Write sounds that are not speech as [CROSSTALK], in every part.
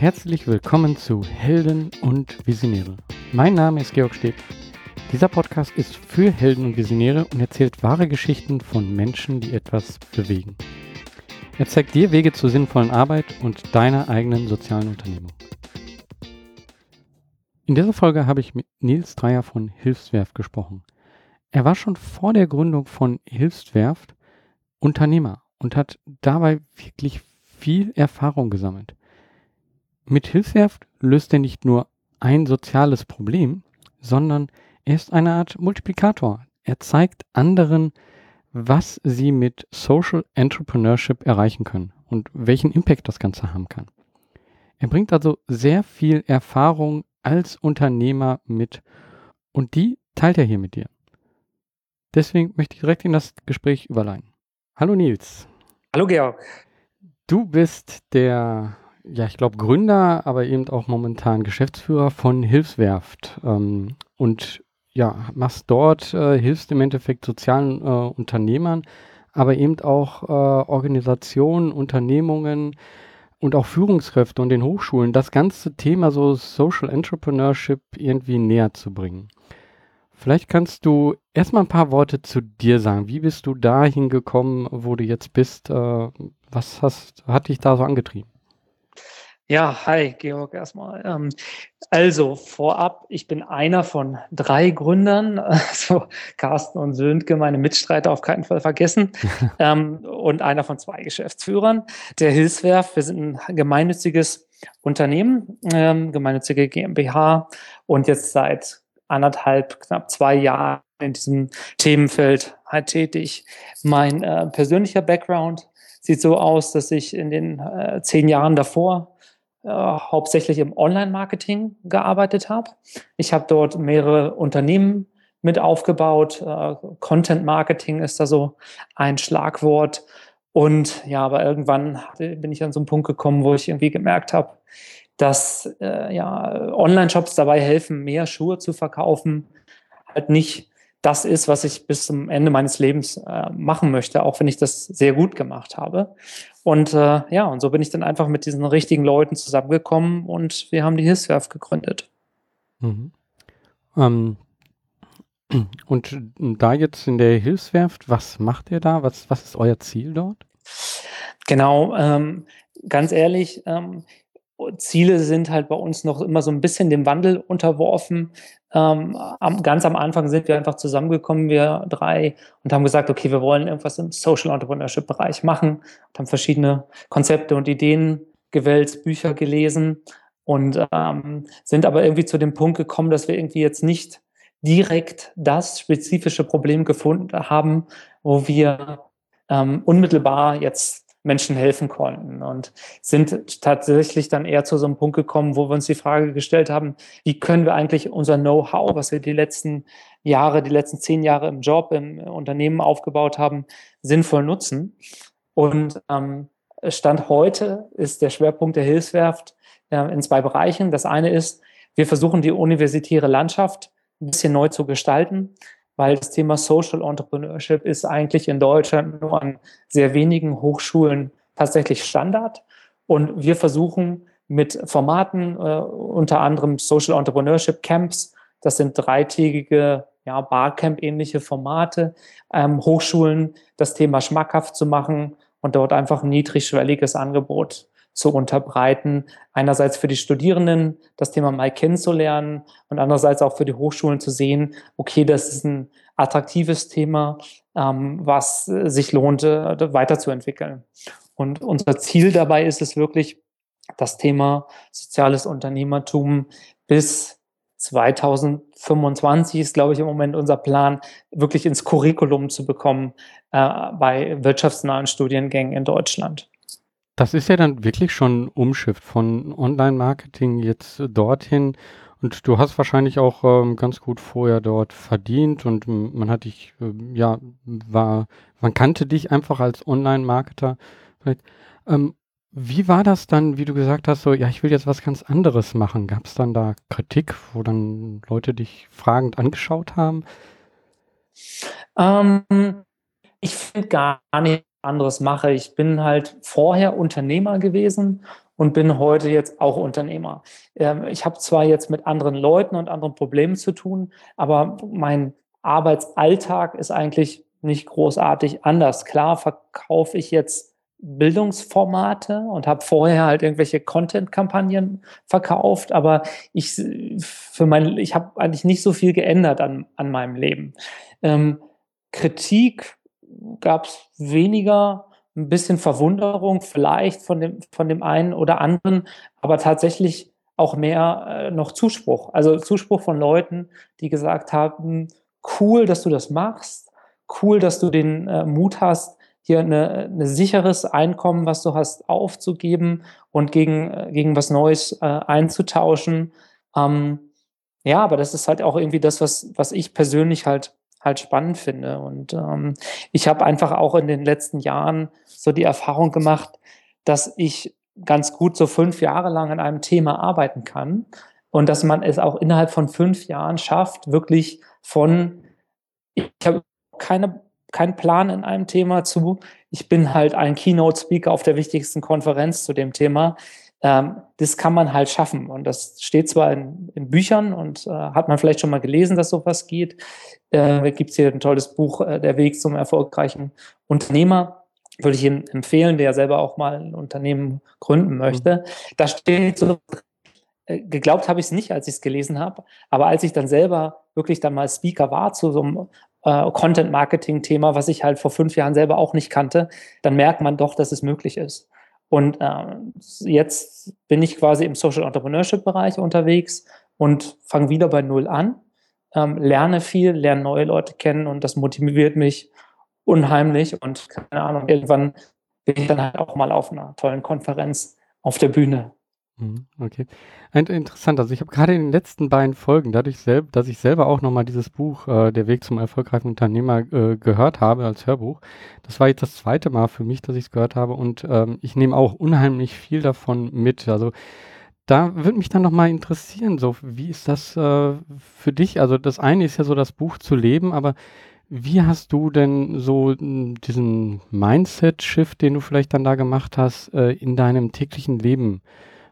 herzlich willkommen zu Helden und Visionäre. Mein Name ist Georg Steb. Dieser Podcast ist für Helden und Visionäre und erzählt wahre Geschichten von Menschen, die etwas bewegen. Er zeigt dir Wege zur sinnvollen Arbeit und deiner eigenen sozialen Unternehmung. In dieser Folge habe ich mit Nils Dreier von Hilfswerft gesprochen. Er war schon vor der Gründung von Hilfswerft Unternehmer und hat dabei wirklich viel Erfahrung gesammelt. Mit Hilfswerft löst er nicht nur ein soziales Problem, sondern er ist eine Art Multiplikator. Er zeigt anderen, was sie mit Social Entrepreneurship erreichen können und welchen Impact das Ganze haben kann. Er bringt also sehr viel Erfahrung als Unternehmer mit und die teilt er hier mit dir. Deswegen möchte ich direkt in das Gespräch überleiten. Hallo Nils. Hallo Georg. Du bist der, ja, ich glaube, Gründer, aber eben auch momentan Geschäftsführer von Hilfswerft. Ähm, und ja, machst dort, äh, hilfst im Endeffekt sozialen äh, Unternehmern, aber eben auch äh, Organisationen, Unternehmungen und auch Führungskräfte und den Hochschulen, das ganze Thema so Social Entrepreneurship irgendwie näher zu bringen. Vielleicht kannst du erstmal ein paar Worte zu dir sagen. Wie bist du dahin gekommen, wo du jetzt bist? Äh, was hast, hat dich da so angetrieben? Ja, hi, Georg, erstmal. Ähm, also, vorab, ich bin einer von drei Gründern, [LAUGHS] also Carsten und Söntke, meine Mitstreiter auf keinen Fall vergessen, [LAUGHS] ähm, und einer von zwei Geschäftsführern der Hilfswerf. Wir sind ein gemeinnütziges Unternehmen, ähm, gemeinnützige GmbH und jetzt seit anderthalb, knapp zwei Jahren in diesem Themenfeld halt tätig. Mein äh, persönlicher Background sieht so aus, dass ich in den äh, zehn Jahren davor äh, hauptsächlich im Online-Marketing gearbeitet habe. Ich habe dort mehrere Unternehmen mit aufgebaut. Äh, Content-Marketing ist da so ein Schlagwort. Und ja, aber irgendwann bin ich an so einen Punkt gekommen, wo ich irgendwie gemerkt habe, dass äh, ja, Online-Shops dabei helfen, mehr Schuhe zu verkaufen, halt nicht das ist, was ich bis zum Ende meines Lebens äh, machen möchte, auch wenn ich das sehr gut gemacht habe. Und äh, ja, und so bin ich dann einfach mit diesen richtigen Leuten zusammengekommen und wir haben die Hilfswerf gegründet. Mhm. Ähm, [CLEARS THROAT] und da jetzt in der Hilfswerft, was macht ihr da? Was, was ist euer Ziel dort? Genau, ähm, ganz ehrlich, ähm, Ziele sind halt bei uns noch immer so ein bisschen dem Wandel unterworfen. Ähm, am, ganz am Anfang sind wir einfach zusammengekommen, wir drei, und haben gesagt, okay, wir wollen irgendwas im Social Entrepreneurship Bereich machen und haben verschiedene Konzepte und Ideen gewählt, Bücher gelesen und ähm, sind aber irgendwie zu dem Punkt gekommen, dass wir irgendwie jetzt nicht direkt das spezifische Problem gefunden haben, wo wir ähm, unmittelbar jetzt Menschen helfen konnten und sind tatsächlich dann eher zu so einem Punkt gekommen, wo wir uns die Frage gestellt haben, wie können wir eigentlich unser Know-how, was wir die letzten Jahre, die letzten zehn Jahre im Job, im Unternehmen aufgebaut haben, sinnvoll nutzen. Und ähm, Stand heute ist der Schwerpunkt der Hilfswerft äh, in zwei Bereichen. Das eine ist, wir versuchen die universitäre Landschaft ein bisschen neu zu gestalten weil das Thema Social Entrepreneurship ist eigentlich in Deutschland nur an sehr wenigen Hochschulen tatsächlich Standard. Und wir versuchen mit Formaten, äh, unter anderem Social Entrepreneurship Camps, das sind dreitägige ja, Barcamp-ähnliche Formate, ähm, Hochschulen das Thema schmackhaft zu machen und dort einfach ein niedrigschwelliges Angebot zu unterbreiten. Einerseits für die Studierenden das Thema mal kennenzulernen und andererseits auch für die Hochschulen zu sehen, okay, das ist ein attraktives Thema, ähm, was sich lohnt, äh, weiterzuentwickeln. Und unser Ziel dabei ist es wirklich, das Thema soziales Unternehmertum bis 2025 ist, glaube ich, im Moment unser Plan, wirklich ins Curriculum zu bekommen äh, bei wirtschaftsnahen Studiengängen in Deutschland. Das ist ja dann wirklich schon ein Umschiff von Online-Marketing jetzt dorthin. Und du hast wahrscheinlich auch ähm, ganz gut vorher dort verdient und man hat dich, äh, ja, war, man kannte dich einfach als Online-Marketer. Ähm, wie war das dann, wie du gesagt hast, so, ja, ich will jetzt was ganz anderes machen? Gab es dann da Kritik, wo dann Leute dich fragend angeschaut haben? Ähm, ich finde gar nicht, anderes mache. Ich bin halt vorher Unternehmer gewesen und bin heute jetzt auch Unternehmer. Ähm, ich habe zwar jetzt mit anderen Leuten und anderen Problemen zu tun, aber mein Arbeitsalltag ist eigentlich nicht großartig anders. Klar verkaufe ich jetzt Bildungsformate und habe vorher halt irgendwelche Content-Kampagnen verkauft, aber ich für mein, ich habe eigentlich nicht so viel geändert an, an meinem Leben. Ähm, Kritik gab es weniger, ein bisschen Verwunderung vielleicht von dem, von dem einen oder anderen, aber tatsächlich auch mehr äh, noch Zuspruch. Also Zuspruch von Leuten, die gesagt haben, cool, dass du das machst, cool, dass du den äh, Mut hast, hier ein sicheres Einkommen, was du hast, aufzugeben und gegen, äh, gegen was Neues äh, einzutauschen. Ähm, ja, aber das ist halt auch irgendwie das, was, was ich persönlich halt halt spannend finde. Und ähm, ich habe einfach auch in den letzten Jahren so die Erfahrung gemacht, dass ich ganz gut so fünf Jahre lang an einem Thema arbeiten kann und dass man es auch innerhalb von fünf Jahren schafft, wirklich von, ich habe keine keinen Plan in einem Thema zu. Ich bin halt ein Keynote-Speaker auf der wichtigsten Konferenz zu dem Thema. Ähm, das kann man halt schaffen. Und das steht zwar in, in Büchern und äh, hat man vielleicht schon mal gelesen, dass sowas geht. Äh, Gibt es hier ein tolles Buch, äh, Der Weg zum erfolgreichen Unternehmer. Würde ich ihm empfehlen, der selber auch mal ein Unternehmen gründen möchte. Mhm. Da steht so äh, geglaubt habe ich es nicht, als ich es gelesen habe. Aber als ich dann selber wirklich dann mal Speaker war zu so einem äh, Content-Marketing-Thema, was ich halt vor fünf Jahren selber auch nicht kannte, dann merkt man doch, dass es möglich ist. Und äh, jetzt bin ich quasi im Social Entrepreneurship-Bereich unterwegs und fange wieder bei Null an, ähm, lerne viel, lerne neue Leute kennen und das motiviert mich unheimlich. Und keine Ahnung, irgendwann bin ich dann halt auch mal auf einer tollen Konferenz auf der Bühne. Mhm, okay. Interessant. Also ich habe gerade in den letzten beiden Folgen, dadurch, selb, dass ich selber auch nochmal dieses Buch äh, Der Weg zum erfolgreichen Unternehmer äh, gehört habe als Hörbuch. Das war jetzt das zweite Mal für mich, dass ich es gehört habe und ähm, ich nehme auch unheimlich viel davon mit. Also da würde mich dann nochmal interessieren, so wie ist das äh, für dich? Also das eine ist ja so das Buch zu leben, aber wie hast du denn so hm, diesen Mindset-Shift, den du vielleicht dann da gemacht hast, äh, in deinem täglichen Leben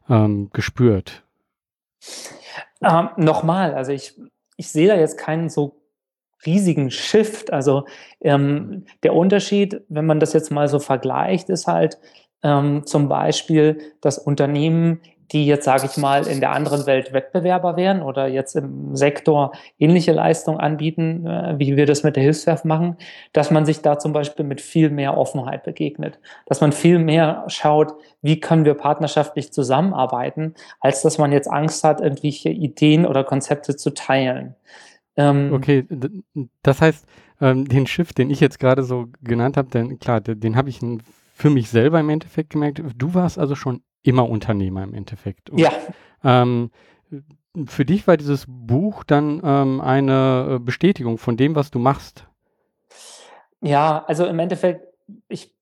ähm, gespürt? Ähm, Nochmal, also ich, ich sehe da jetzt keinen so riesigen Shift. Also ähm, der Unterschied, wenn man das jetzt mal so vergleicht, ist halt ähm, zum Beispiel, dass Unternehmen die jetzt, sage ich mal, in der anderen Welt Wettbewerber wären oder jetzt im Sektor ähnliche Leistungen anbieten, äh, wie wir das mit der Hilfswerf machen, dass man sich da zum Beispiel mit viel mehr Offenheit begegnet, dass man viel mehr schaut, wie können wir partnerschaftlich zusammenarbeiten, als dass man jetzt Angst hat, irgendwelche Ideen oder Konzepte zu teilen. Ähm, okay, das heißt, ähm, den Shift, den ich jetzt gerade so genannt habe, denn klar, den habe ich für mich selber im Endeffekt gemerkt. Du warst also schon immer Unternehmer im Endeffekt. Und, ja. Ähm, für dich war dieses Buch dann ähm, eine äh, Bestätigung von dem, was du machst. Ja, also im Endeffekt, ich,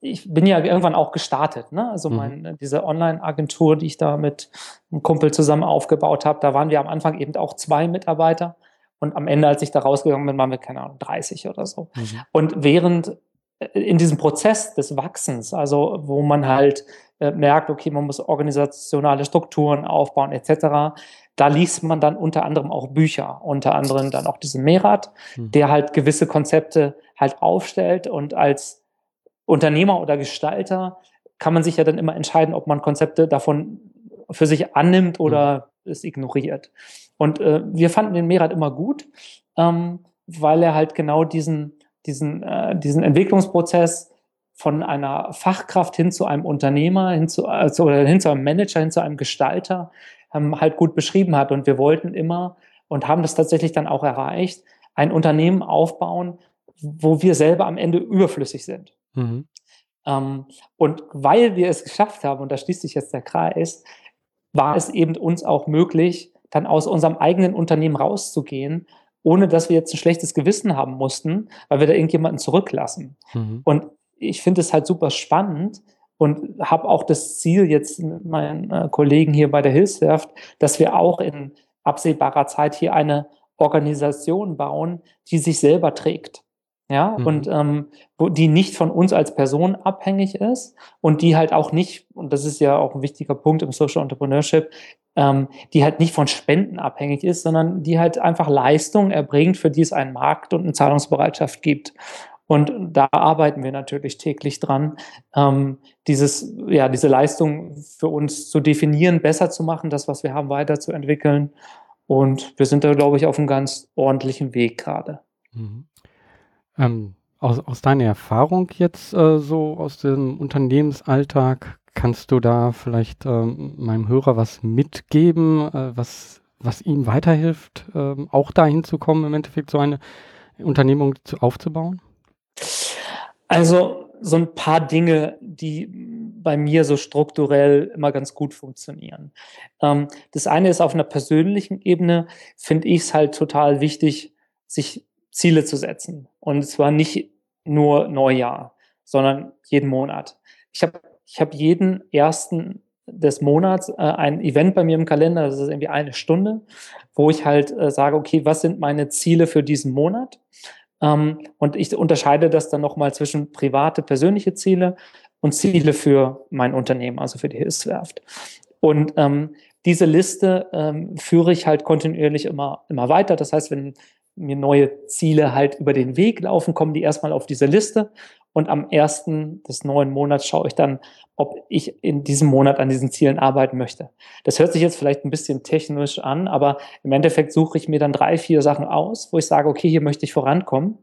ich bin ja irgendwann auch gestartet. Ne? Also mhm. mein, diese Online-Agentur, die ich da mit einem Kumpel zusammen aufgebaut habe, da waren wir am Anfang eben auch zwei Mitarbeiter. Und am Ende, als ich da rausgegangen bin, waren wir, keine Ahnung, 30 oder so. Mhm. Und während äh, in diesem Prozess des Wachsens, also wo man halt äh, merkt, okay, man muss organisationale Strukturen aufbauen etc., da liest man dann unter anderem auch Bücher, unter anderem dann auch diesen Merat, mhm. der halt gewisse Konzepte halt aufstellt und als Unternehmer oder Gestalter kann man sich ja dann immer entscheiden, ob man Konzepte davon für sich annimmt oder mhm. es ignoriert. Und äh, wir fanden den Merat immer gut, ähm, weil er halt genau diesen, diesen, äh, diesen Entwicklungsprozess von einer Fachkraft hin zu einem Unternehmer, hin zu, also, oder hin zu einem Manager, hin zu einem Gestalter ähm, halt gut beschrieben hat. Und wir wollten immer und haben das tatsächlich dann auch erreicht, ein Unternehmen aufbauen, wo wir selber am Ende überflüssig sind. Mhm. Ähm, und weil wir es geschafft haben, und da schließt sich jetzt der Kreis, war es eben uns auch möglich, dann aus unserem eigenen Unternehmen rauszugehen, ohne dass wir jetzt ein schlechtes Gewissen haben mussten, weil wir da irgendjemanden zurücklassen. Mhm. Und ich finde es halt super spannend und habe auch das Ziel jetzt mit meinen äh, Kollegen hier bei der Hilfswerft, dass wir auch in absehbarer Zeit hier eine Organisation bauen, die sich selber trägt. ja, mhm. und ähm, wo die nicht von uns als Person abhängig ist und die halt auch nicht, und das ist ja auch ein wichtiger Punkt im Social Entrepreneurship, ähm, die halt nicht von Spenden abhängig ist, sondern die halt einfach Leistungen erbringt, für die es einen Markt und eine Zahlungsbereitschaft gibt. Und da arbeiten wir natürlich täglich dran, ähm, dieses, ja, diese Leistung für uns zu definieren, besser zu machen, das, was wir haben, weiterzuentwickeln. Und wir sind da, glaube ich, auf einem ganz ordentlichen Weg gerade. Mhm. Ähm, aus, aus deiner Erfahrung jetzt äh, so aus dem Unternehmensalltag, kannst du da vielleicht ähm, meinem Hörer was mitgeben, äh, was, was ihm weiterhilft, äh, auch dahin zu kommen, im Endeffekt so eine Unternehmung zu, aufzubauen? Also so ein paar Dinge, die bei mir so strukturell immer ganz gut funktionieren. Ähm, das eine ist auf einer persönlichen Ebene, finde ich es halt total wichtig, sich Ziele zu setzen. Und zwar nicht nur Neujahr, sondern jeden Monat. Ich habe ich hab jeden ersten des Monats äh, ein Event bei mir im Kalender, das ist irgendwie eine Stunde, wo ich halt äh, sage, okay, was sind meine Ziele für diesen Monat? Ähm, und ich unterscheide das dann nochmal zwischen private, persönliche Ziele und Ziele für mein Unternehmen, also für die Hilfswerft. Und ähm, diese Liste ähm, führe ich halt kontinuierlich immer, immer weiter. Das heißt, wenn mir neue Ziele halt über den Weg laufen, kommen die erstmal auf diese Liste. Und am ersten des neuen Monats schaue ich dann, ob ich in diesem Monat an diesen Zielen arbeiten möchte. Das hört sich jetzt vielleicht ein bisschen technisch an, aber im Endeffekt suche ich mir dann drei, vier Sachen aus, wo ich sage, okay, hier möchte ich vorankommen.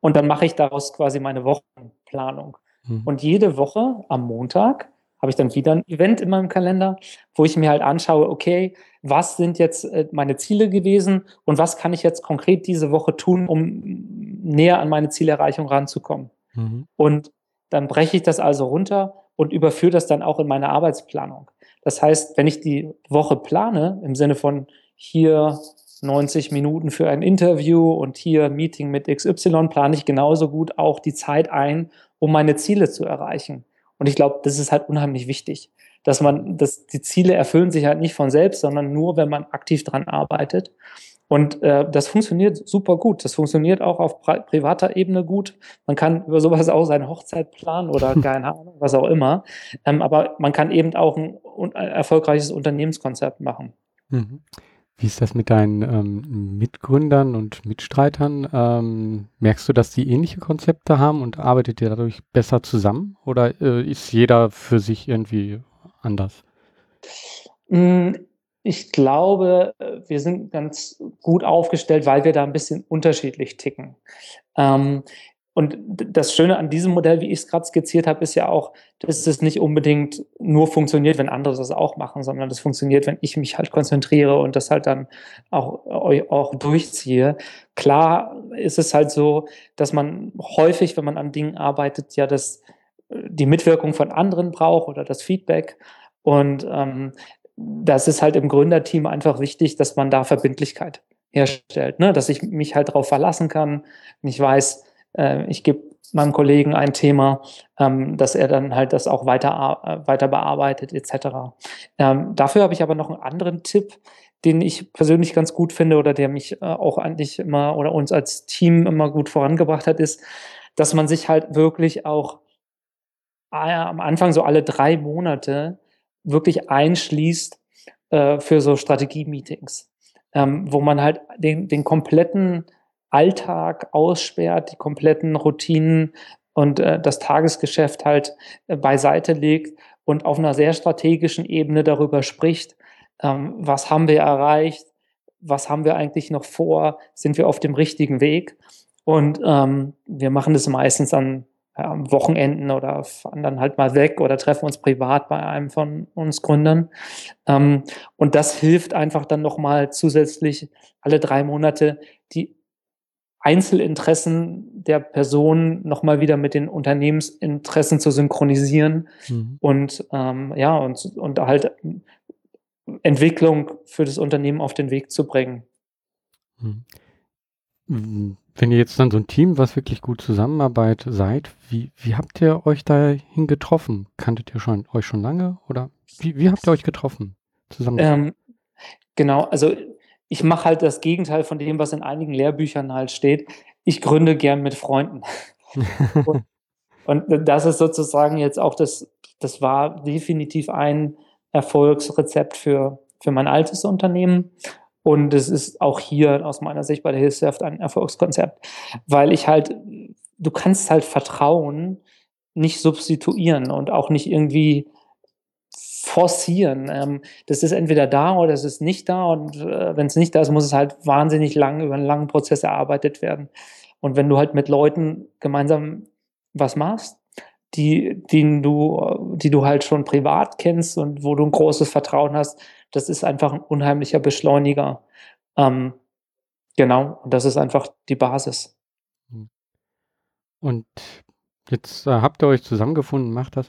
Und dann mache ich daraus quasi meine Wochenplanung. Mhm. Und jede Woche am Montag habe ich dann wieder ein Event in meinem Kalender, wo ich mir halt anschaue, okay, was sind jetzt äh, meine Ziele gewesen und was kann ich jetzt konkret diese Woche tun, um näher an meine Zielerreichung ranzukommen. Mhm. Und dann breche ich das also runter und überführe das dann auch in meine Arbeitsplanung. Das heißt, wenn ich die Woche plane, im Sinne von hier 90 Minuten für ein Interview und hier Meeting mit XY, plane ich genauso gut auch die Zeit ein, um meine Ziele zu erreichen. Und ich glaube, das ist halt unheimlich wichtig, dass man, dass die Ziele erfüllen sich halt nicht von selbst, sondern nur, wenn man aktiv dran arbeitet. Und äh, das funktioniert super gut. Das funktioniert auch auf pri privater Ebene gut. Man kann über sowas auch seine Hochzeit planen oder [LAUGHS] keine Ahnung, was auch immer. Ähm, aber man kann eben auch ein, ein erfolgreiches Unternehmenskonzept machen. Mhm. Wie ist das mit deinen ähm, Mitgründern und Mitstreitern? Ähm, merkst du, dass die ähnliche Konzepte haben und arbeitet ihr dadurch besser zusammen? Oder äh, ist jeder für sich irgendwie anders? Hm, ich glaube, wir sind ganz gut aufgestellt, weil wir da ein bisschen unterschiedlich ticken. Ähm, und das Schöne an diesem Modell, wie ich es gerade skizziert habe, ist ja auch, dass es nicht unbedingt nur funktioniert, wenn andere das auch machen, sondern das funktioniert, wenn ich mich halt konzentriere und das halt dann auch, auch durchziehe. Klar ist es halt so, dass man häufig, wenn man an Dingen arbeitet, ja das, die Mitwirkung von anderen braucht oder das Feedback. Und ähm, das ist halt im Gründerteam einfach wichtig, dass man da Verbindlichkeit herstellt, ne? dass ich mich halt darauf verlassen kann, ich weiß, äh, ich gebe meinem Kollegen ein Thema, ähm, dass er dann halt das auch weiter, äh, weiter bearbeitet etc. Ähm, dafür habe ich aber noch einen anderen Tipp, den ich persönlich ganz gut finde oder der mich äh, auch eigentlich immer oder uns als Team immer gut vorangebracht hat, ist, dass man sich halt wirklich auch äh, am Anfang so alle drei Monate wirklich einschließt äh, für so Strategie-Meetings, ähm, wo man halt den, den kompletten Alltag aussperrt, die kompletten Routinen und äh, das Tagesgeschäft halt äh, beiseite legt und auf einer sehr strategischen Ebene darüber spricht, ähm, was haben wir erreicht, was haben wir eigentlich noch vor, sind wir auf dem richtigen Weg. Und ähm, wir machen das meistens an ja, Wochenenden oder fahren dann halt mal weg oder treffen uns privat bei einem von uns Gründern. Ähm, und das hilft einfach dann nochmal zusätzlich alle drei Monate die Einzelinteressen der Person nochmal wieder mit den Unternehmensinteressen zu synchronisieren mhm. und ähm, ja, und, und halt Entwicklung für das Unternehmen auf den Weg zu bringen. Mhm. Wenn ihr jetzt dann so ein Team, was wirklich gut zusammenarbeitet, seid, wie, wie habt ihr euch dahin getroffen? Kanntet ihr schon, euch schon lange oder wie, wie habt ihr euch getroffen? Zusammen? Ähm, genau, also ich mache halt das Gegenteil von dem, was in einigen Lehrbüchern halt steht. ich gründe gern mit Freunden. [LAUGHS] und, und, das ist sozusagen jetzt auch das, das war definitiv ein Erfolgsrezept für, für mein altes Unternehmen. Und es ist auch hier aus meiner Sicht bei der Hilfswerft ein Erfolgskonzept, weil ich halt, du kannst halt Vertrauen nicht substituieren und auch nicht irgendwie forcieren. Ähm, das ist entweder da oder es ist nicht da und äh, wenn es nicht da ist, muss es halt wahnsinnig lang über einen langen Prozess erarbeitet werden. Und wenn du halt mit Leuten gemeinsam was machst, die, die, du, die du halt schon privat kennst und wo du ein großes Vertrauen hast, das ist einfach ein unheimlicher Beschleuniger. Ähm, genau, und das ist einfach die Basis. Und jetzt äh, habt ihr euch zusammengefunden, macht das.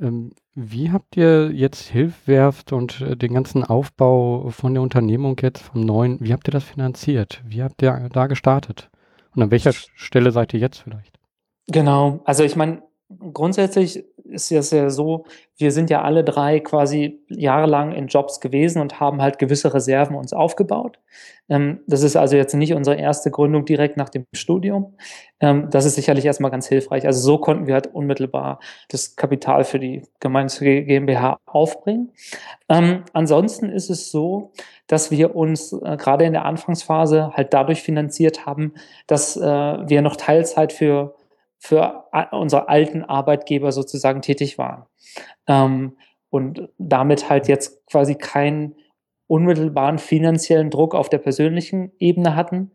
Ähm, wie habt ihr jetzt Hilfwerft und äh, den ganzen Aufbau von der Unternehmung jetzt vom neuen, wie habt ihr das finanziert? Wie habt ihr da gestartet? Und an welcher Stelle seid ihr jetzt vielleicht? Genau, also ich meine, grundsätzlich ist es ja so, wir sind ja alle drei quasi jahrelang in Jobs gewesen und haben halt gewisse Reserven uns aufgebaut. Ähm, das ist also jetzt nicht unsere erste Gründung direkt nach dem Studium. Ähm, das ist sicherlich erstmal ganz hilfreich. Also so konnten wir halt unmittelbar das Kapital für die gemeinnützige GmbH aufbringen. Ähm, ansonsten ist es so, dass wir uns äh, gerade in der Anfangsphase halt dadurch finanziert haben, dass äh, wir noch Teilzeit für für unsere alten Arbeitgeber sozusagen tätig waren. Ähm, und damit halt jetzt quasi keinen unmittelbaren finanziellen Druck auf der persönlichen Ebene hatten,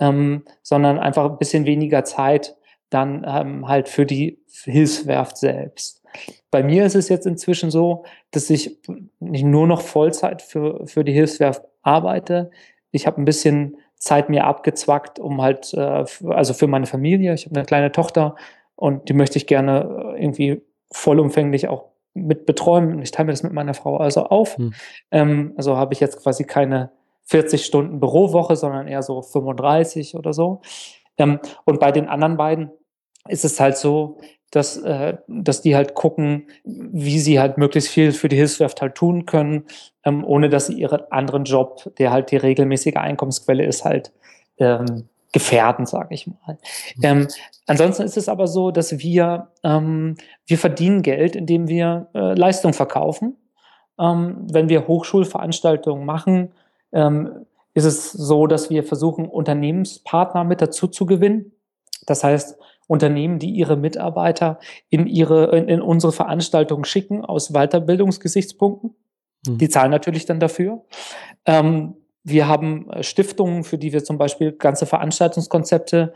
ähm, sondern einfach ein bisschen weniger Zeit dann ähm, halt für die Hilfswerft selbst. Bei mir ist es jetzt inzwischen so, dass ich nicht nur noch Vollzeit für, für die Hilfswerft arbeite. Ich habe ein bisschen Zeit mir abgezwackt, um halt, äh, also für meine Familie, ich habe eine kleine Tochter und die möchte ich gerne äh, irgendwie vollumfänglich auch mit betreuen. Ich teile mir das mit meiner Frau also auf. Hm. Ähm, also habe ich jetzt quasi keine 40 Stunden Bürowoche, sondern eher so 35 oder so. Ähm, und bei den anderen beiden ist es halt so, dass, äh, dass die halt gucken, wie sie halt möglichst viel für die Hilfswerft halt tun können, ähm, ohne dass sie ihren anderen Job, der halt die regelmäßige Einkommensquelle ist, halt ähm, gefährden, sage ich mal. Mhm. Ähm, ansonsten ist es aber so, dass wir, ähm, wir verdienen Geld, indem wir äh, Leistung verkaufen. Ähm, wenn wir Hochschulveranstaltungen machen, ähm, ist es so, dass wir versuchen, Unternehmenspartner mit dazu zu gewinnen. Das heißt, Unternehmen, die ihre Mitarbeiter in ihre, in, in unsere Veranstaltungen schicken aus Weiterbildungsgesichtspunkten. Mhm. Die zahlen natürlich dann dafür. Ähm, wir haben äh, Stiftungen, für die wir zum Beispiel ganze Veranstaltungskonzepte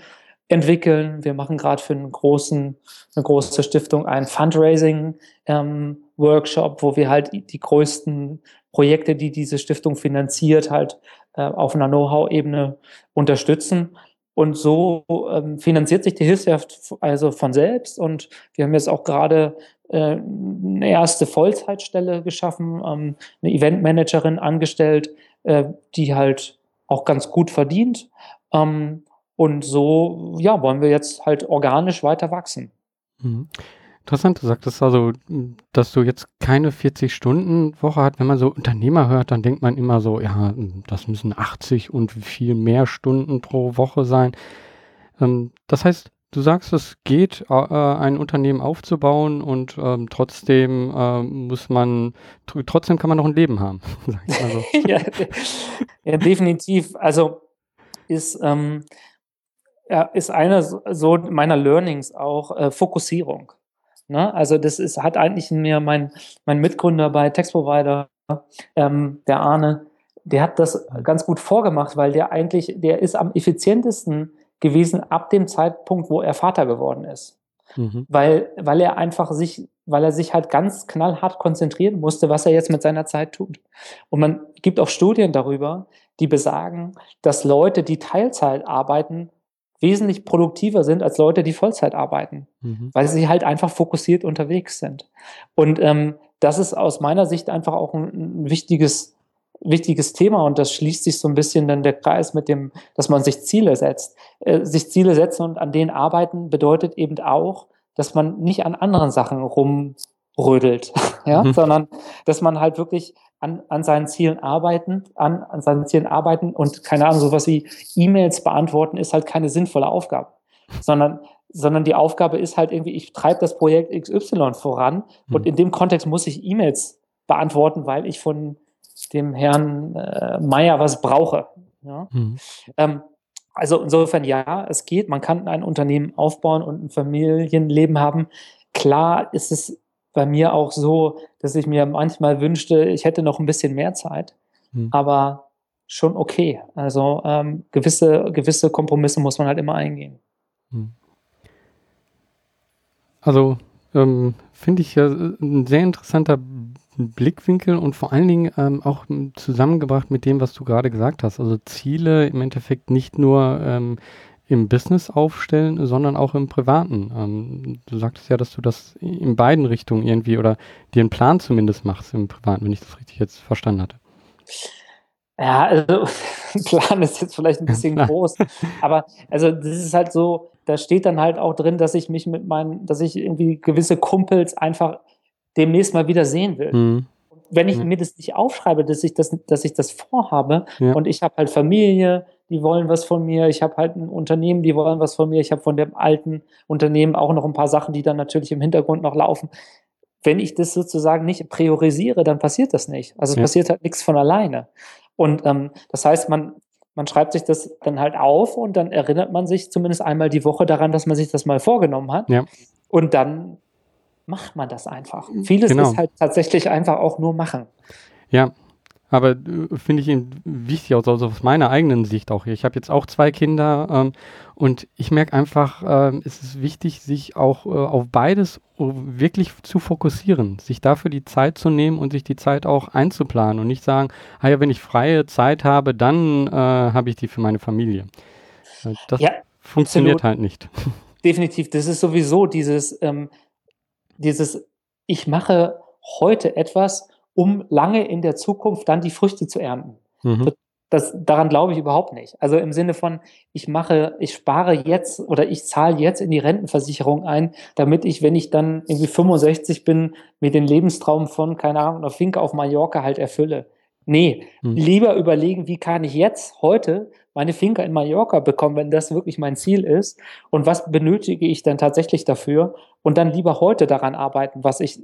entwickeln. Wir machen gerade für einen großen, eine große Stiftung einen Fundraising-Workshop, ähm, wo wir halt die größten Projekte, die diese Stiftung finanziert, halt äh, auf einer Know-how-Ebene unterstützen. Und so ähm, finanziert sich die Hilfswerft also von selbst. Und wir haben jetzt auch gerade äh, eine erste Vollzeitstelle geschaffen, ähm, eine Eventmanagerin angestellt, äh, die halt auch ganz gut verdient. Ähm, und so, ja, wollen wir jetzt halt organisch weiter wachsen. Mhm. Interessant, du sagtest also, dass du jetzt keine 40-Stunden-Woche hast. Wenn man so Unternehmer hört, dann denkt man immer so, ja, das müssen 80 und viel mehr Stunden pro Woche sein. Ähm, das heißt, du sagst, es geht, äh, ein Unternehmen aufzubauen und ähm, trotzdem äh, muss man, trotzdem kann man noch ein Leben haben. [LAUGHS] so. [LAUGHS] ja, ja, definitiv. Also ist, ähm, ja, ist eine so meiner Learnings auch äh, Fokussierung. Ne? Also das ist, hat eigentlich mir mein, mein Mitgründer bei Textprovider, ähm, der Arne, der hat das ganz gut vorgemacht, weil der eigentlich, der ist am effizientesten gewesen ab dem Zeitpunkt, wo er Vater geworden ist. Mhm. Weil, weil er einfach sich, weil er sich halt ganz knallhart konzentrieren musste, was er jetzt mit seiner Zeit tut. Und man gibt auch Studien darüber, die besagen, dass Leute, die Teilzeit arbeiten, wesentlich produktiver sind als Leute, die Vollzeit arbeiten, mhm. weil sie halt einfach fokussiert unterwegs sind. Und ähm, das ist aus meiner Sicht einfach auch ein, ein, wichtiges, wichtiges Thema und das schließt sich so ein bisschen dann der Kreis mit dem, dass man sich Ziele setzt. Äh, sich Ziele setzen und an denen arbeiten bedeutet eben auch, dass man nicht an anderen Sachen rumrödelt, [LAUGHS] ja, mhm. sondern dass man halt wirklich an, an seinen Zielen arbeiten, an, an seinen Zielen arbeiten und keine Ahnung, sowas wie E-Mails beantworten ist halt keine sinnvolle Aufgabe, sondern sondern die Aufgabe ist halt irgendwie, ich treibe das Projekt XY voran mhm. und in dem Kontext muss ich E-Mails beantworten, weil ich von dem Herrn äh, Meier was brauche. Ja? Mhm. Ähm, also insofern ja, es geht, man kann ein Unternehmen aufbauen und ein Familienleben haben. Klar ist es bei mir auch so, dass ich mir manchmal wünschte, ich hätte noch ein bisschen mehr Zeit, mhm. aber schon okay. Also ähm, gewisse, gewisse Kompromisse muss man halt immer eingehen. Mhm. Also ähm, finde ich ja ein sehr interessanter Blickwinkel und vor allen Dingen ähm, auch zusammengebracht mit dem, was du gerade gesagt hast. Also Ziele im Endeffekt nicht nur ähm, im Business aufstellen, sondern auch im Privaten. Ähm, du sagtest ja, dass du das in beiden Richtungen irgendwie oder dir einen Plan zumindest machst im Privaten, wenn ich das richtig jetzt verstanden hatte. Ja, also [LAUGHS] Plan ist jetzt vielleicht ein bisschen groß, aber also das ist halt so, da steht dann halt auch drin, dass ich mich mit meinen, dass ich irgendwie gewisse Kumpels einfach demnächst mal wieder sehen will. Mhm. Wenn ich mir das nicht aufschreibe, dass ich das, dass ich das vorhabe ja. und ich habe halt Familie, die wollen was von mir, ich habe halt ein Unternehmen, die wollen was von mir, ich habe von dem alten Unternehmen auch noch ein paar Sachen, die dann natürlich im Hintergrund noch laufen. Wenn ich das sozusagen nicht priorisiere, dann passiert das nicht. Also es ja. passiert halt nichts von alleine. Und ähm, das heißt, man, man schreibt sich das dann halt auf und dann erinnert man sich zumindest einmal die Woche daran, dass man sich das mal vorgenommen hat. Ja. Und dann macht man das einfach. Vieles genau. ist halt tatsächlich einfach auch nur machen. Ja, aber äh, finde ich wichtig, also aus meiner eigenen Sicht auch. Ich habe jetzt auch zwei Kinder ähm, und ich merke einfach, äh, es ist wichtig, sich auch äh, auf beides wirklich zu fokussieren, sich dafür die Zeit zu nehmen und sich die Zeit auch einzuplanen und nicht sagen, ah ja, wenn ich freie Zeit habe, dann äh, habe ich die für meine Familie. Äh, das ja, funktioniert absolut. halt nicht. [LAUGHS] Definitiv, das ist sowieso dieses, ähm, dieses, ich mache heute etwas, um lange in der Zukunft dann die Früchte zu ernten. Mhm. Das, daran glaube ich überhaupt nicht. Also im Sinne von, ich mache, ich spare jetzt oder ich zahle jetzt in die Rentenversicherung ein, damit ich, wenn ich dann irgendwie 65 bin, mir den Lebenstraum von, keine Ahnung, einer Finke auf Mallorca halt erfülle. Nee, mhm. lieber überlegen, wie kann ich jetzt heute meine Finca in Mallorca bekommen, wenn das wirklich mein Ziel ist und was benötige ich denn tatsächlich dafür und dann lieber heute daran arbeiten, was ich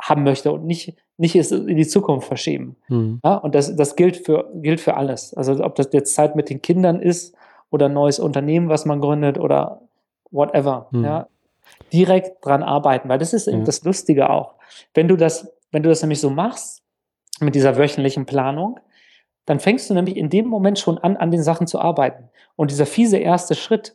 haben möchte und nicht, nicht es in die Zukunft verschieben. Mhm. Ja, und das, das gilt, für, gilt für alles. Also ob das jetzt Zeit mit den Kindern ist oder ein neues Unternehmen, was man gründet oder whatever. Mhm. Ja, direkt dran arbeiten, weil das ist eben ja. das Lustige auch. Wenn du das, wenn du das nämlich so machst, mit dieser wöchentlichen Planung, dann fängst du nämlich in dem Moment schon an, an den Sachen zu arbeiten. Und dieser fiese erste Schritt,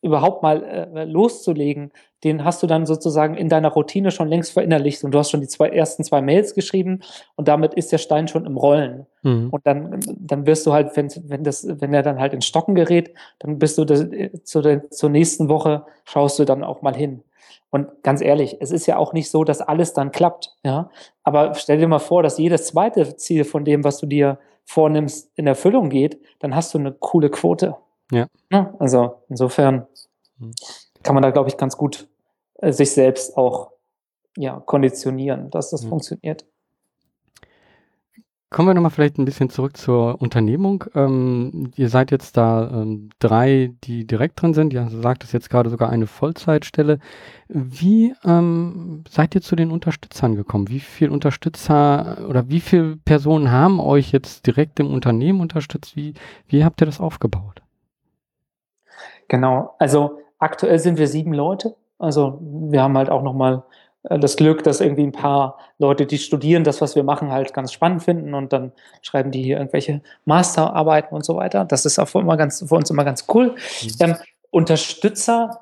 überhaupt mal äh, loszulegen, den hast du dann sozusagen in deiner Routine schon längst verinnerlicht und du hast schon die zwei, ersten zwei Mails geschrieben und damit ist der Stein schon im Rollen. Mhm. Und dann, dann wirst du halt, wenn, wenn, das, wenn er dann halt in Stocken gerät, dann bist du das, zu der, zur nächsten Woche, schaust du dann auch mal hin. Und ganz ehrlich, es ist ja auch nicht so, dass alles dann klappt, ja. Aber stell dir mal vor, dass jedes zweite Ziel von dem, was du dir vornimmst, in Erfüllung geht, dann hast du eine coole Quote. Ja. ja also insofern mhm. kann man da, glaube ich, ganz gut äh, sich selbst auch ja, konditionieren, dass das mhm. funktioniert. Kommen wir nochmal vielleicht ein bisschen zurück zur Unternehmung. Ähm, ihr seid jetzt da ähm, drei, die direkt drin sind. Ihr sagt es jetzt gerade sogar eine Vollzeitstelle. Wie ähm, seid ihr zu den Unterstützern gekommen? Wie viele Unterstützer oder wie viele Personen haben euch jetzt direkt im Unternehmen unterstützt? Wie, wie habt ihr das aufgebaut? Genau, also aktuell sind wir sieben Leute. Also wir haben halt auch nochmal äh, das Glück, dass irgendwie ein paar Leute, die studieren, das, was wir machen, halt ganz spannend finden und dann schreiben die hier irgendwelche Masterarbeiten und so weiter. Das ist auch für, immer ganz, für uns immer ganz cool. Mhm. Ähm, Unterstützer,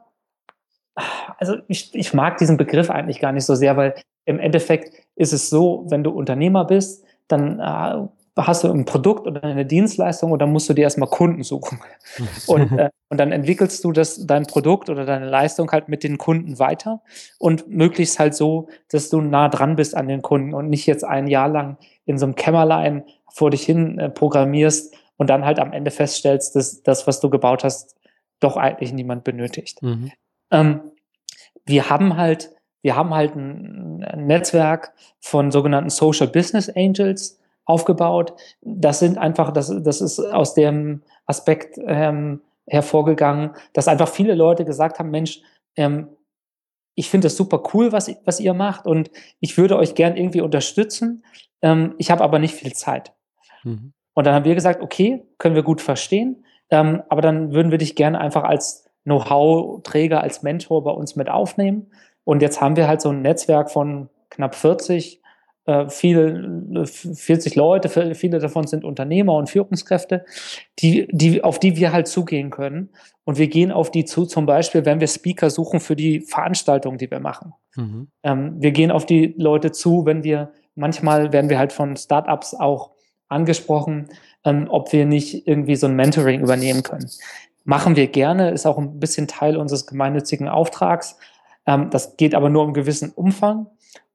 also ich, ich mag diesen Begriff eigentlich gar nicht so sehr, weil im Endeffekt ist es so, wenn du Unternehmer bist, dann äh, hast du ein Produkt oder eine Dienstleistung und dann musst du dir erstmal Kunden suchen. [LAUGHS] Und, äh, und dann entwickelst du das, dein Produkt oder deine Leistung halt mit den Kunden weiter und möglichst halt so, dass du nah dran bist an den Kunden und nicht jetzt ein Jahr lang in so einem Kämmerlein vor dich hin äh, programmierst und dann halt am Ende feststellst, dass das, was du gebaut hast, doch eigentlich niemand benötigt. Mhm. Ähm, wir haben halt, wir haben halt ein, ein Netzwerk von sogenannten Social Business Angels, aufgebaut. Das sind einfach, das, das ist aus dem Aspekt ähm, hervorgegangen, dass einfach viele Leute gesagt haben, Mensch, ähm, ich finde das super cool, was, was ihr macht und ich würde euch gern irgendwie unterstützen. Ähm, ich habe aber nicht viel Zeit. Mhm. Und dann haben wir gesagt, okay, können wir gut verstehen, ähm, aber dann würden wir dich gerne einfach als Know-how-Träger, als Mentor bei uns mit aufnehmen. Und jetzt haben wir halt so ein Netzwerk von knapp 40 äh, viele, 40 Leute, viele davon sind Unternehmer und Führungskräfte, die, die, auf die wir halt zugehen können. Und wir gehen auf die zu, zum Beispiel, wenn wir Speaker suchen für die Veranstaltungen, die wir machen. Mhm. Ähm, wir gehen auf die Leute zu, wenn wir, manchmal werden wir halt von Startups auch angesprochen, ähm, ob wir nicht irgendwie so ein Mentoring übernehmen können. Machen wir gerne, ist auch ein bisschen Teil unseres gemeinnützigen Auftrags. Ähm, das geht aber nur im gewissen Umfang.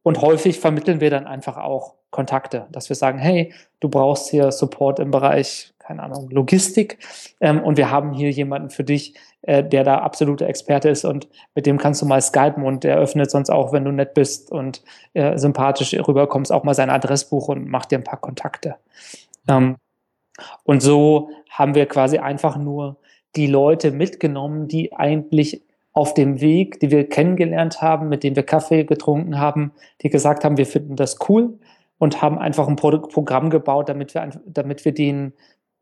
Und häufig vermitteln wir dann einfach auch Kontakte, dass wir sagen, hey, du brauchst hier Support im Bereich, keine Ahnung, Logistik. Ähm, und wir haben hier jemanden für dich, äh, der da absolute Experte ist und mit dem kannst du mal skypen und der öffnet sonst auch, wenn du nett bist und äh, sympathisch rüberkommst, auch mal sein Adressbuch und macht dir ein paar Kontakte. Ähm, und so haben wir quasi einfach nur die Leute mitgenommen, die eigentlich auf dem Weg, die wir kennengelernt haben, mit denen wir Kaffee getrunken haben, die gesagt haben, wir finden das cool und haben einfach ein Pro Programm gebaut, damit wir, damit wir den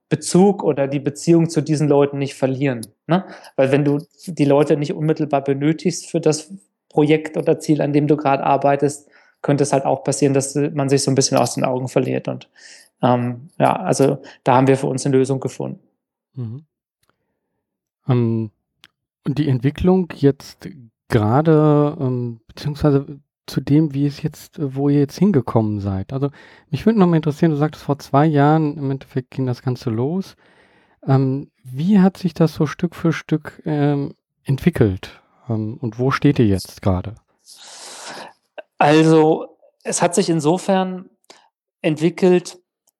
Bezug oder die Beziehung zu diesen Leuten nicht verlieren. Ne? Weil wenn du die Leute nicht unmittelbar benötigst für das Projekt oder Ziel, an dem du gerade arbeitest, könnte es halt auch passieren, dass man sich so ein bisschen aus den Augen verliert. Und ähm, ja, also da haben wir für uns eine Lösung gefunden. Mhm. Um und die Entwicklung jetzt gerade, ähm, beziehungsweise zu dem, wie es jetzt, wo ihr jetzt hingekommen seid. Also mich würde noch mal interessieren, du sagtest vor zwei Jahren, im Endeffekt ging das Ganze los. Ähm, wie hat sich das so Stück für Stück ähm, entwickelt? Ähm, und wo steht ihr jetzt gerade? Also es hat sich insofern entwickelt,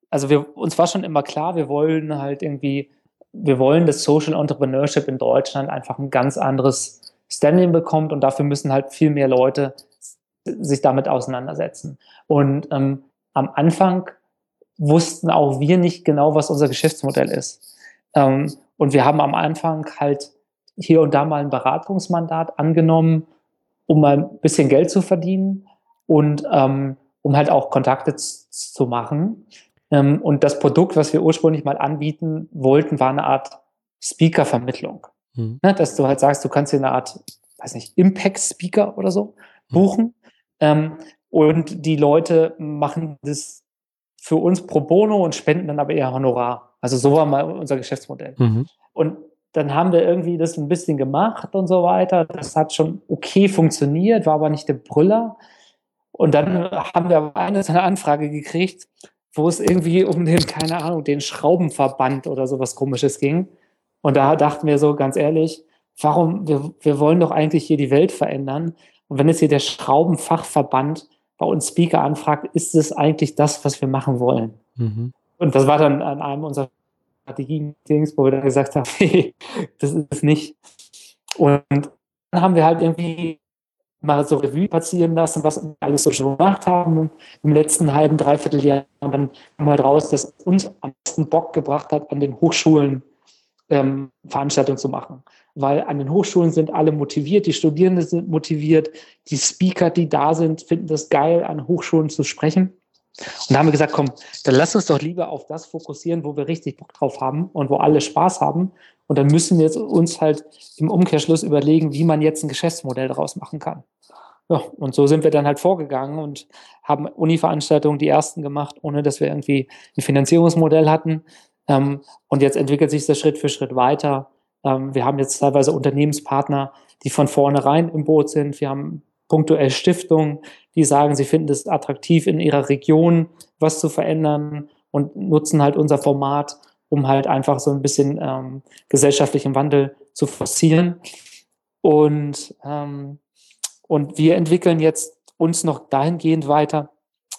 also wir, uns war schon immer klar, wir wollen halt irgendwie wir wollen, dass Social Entrepreneurship in Deutschland einfach ein ganz anderes Standing bekommt und dafür müssen halt viel mehr Leute sich damit auseinandersetzen. Und ähm, am Anfang wussten auch wir nicht genau, was unser Geschäftsmodell ist. Ähm, und wir haben am Anfang halt hier und da mal ein Beratungsmandat angenommen, um mal ein bisschen Geld zu verdienen und ähm, um halt auch Kontakte zu machen. Ähm, und das Produkt, was wir ursprünglich mal anbieten wollten, war eine Art Speaker-Vermittlung. Mhm. Ne, dass du halt sagst, du kannst dir eine Art, weiß nicht, Impact-Speaker oder so mhm. buchen. Mhm. Ähm, und die Leute machen das für uns pro bono und spenden dann aber eher Honorar. Also so war mal unser Geschäftsmodell. Mhm. Und dann haben wir irgendwie das ein bisschen gemacht und so weiter. Das hat schon okay funktioniert, war aber nicht der Brüller. Und dann haben wir aber eine, eine Anfrage gekriegt, wo es irgendwie um den, keine Ahnung, den Schraubenverband oder sowas komisches ging. Und da dachten wir so ganz ehrlich, warum, wir, wir wollen doch eigentlich hier die Welt verändern. Und wenn jetzt hier der Schraubenfachverband bei uns Speaker anfragt, ist es eigentlich das, was wir machen wollen? Mhm. Und das war dann an einem unserer Strategie-Meetings, wo wir dann gesagt haben, [LAUGHS] hey, das ist es nicht. Und dann haben wir halt irgendwie mal so Revue passieren lassen, was wir alles so schon gemacht haben im letzten halben, dreiviertel Jahr. Und dann kam halt raus, dass uns am meisten Bock gebracht hat, an den Hochschulen ähm, Veranstaltungen zu machen. Weil an den Hochschulen sind alle motiviert, die Studierenden sind motiviert, die Speaker, die da sind, finden das geil, an Hochschulen zu sprechen. Und da haben wir gesagt, komm, dann lass uns doch lieber auf das fokussieren, wo wir richtig Bock drauf haben und wo alle Spaß haben. Und dann müssen wir jetzt uns halt im Umkehrschluss überlegen, wie man jetzt ein Geschäftsmodell daraus machen kann. Ja, und so sind wir dann halt vorgegangen und haben Uni-Veranstaltungen die ersten gemacht, ohne dass wir irgendwie ein Finanzierungsmodell hatten. Ähm, und jetzt entwickelt sich das Schritt für Schritt weiter. Ähm, wir haben jetzt teilweise Unternehmenspartner, die von vornherein im Boot sind. Wir haben punktuell Stiftungen, die sagen, sie finden es attraktiv, in ihrer Region was zu verändern und nutzen halt unser Format, um halt einfach so ein bisschen ähm, gesellschaftlichen Wandel zu forcieren. Und, ähm, und wir entwickeln jetzt uns noch dahingehend weiter,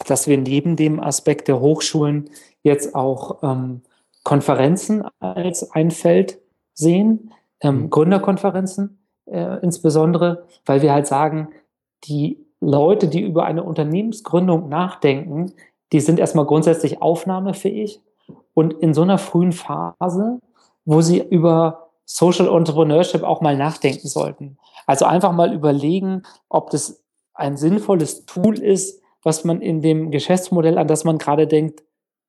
dass wir neben dem Aspekt der Hochschulen jetzt auch ähm, Konferenzen als ein Feld sehen, ähm, mhm. Gründerkonferenzen äh, insbesondere, weil wir halt sagen, die Leute, die über eine Unternehmensgründung nachdenken, die sind erstmal grundsätzlich aufnahmefähig und in so einer frühen Phase, wo sie über Social Entrepreneurship auch mal nachdenken sollten. Also einfach mal überlegen, ob das ein sinnvolles Tool ist, was man in dem Geschäftsmodell, an das man gerade denkt,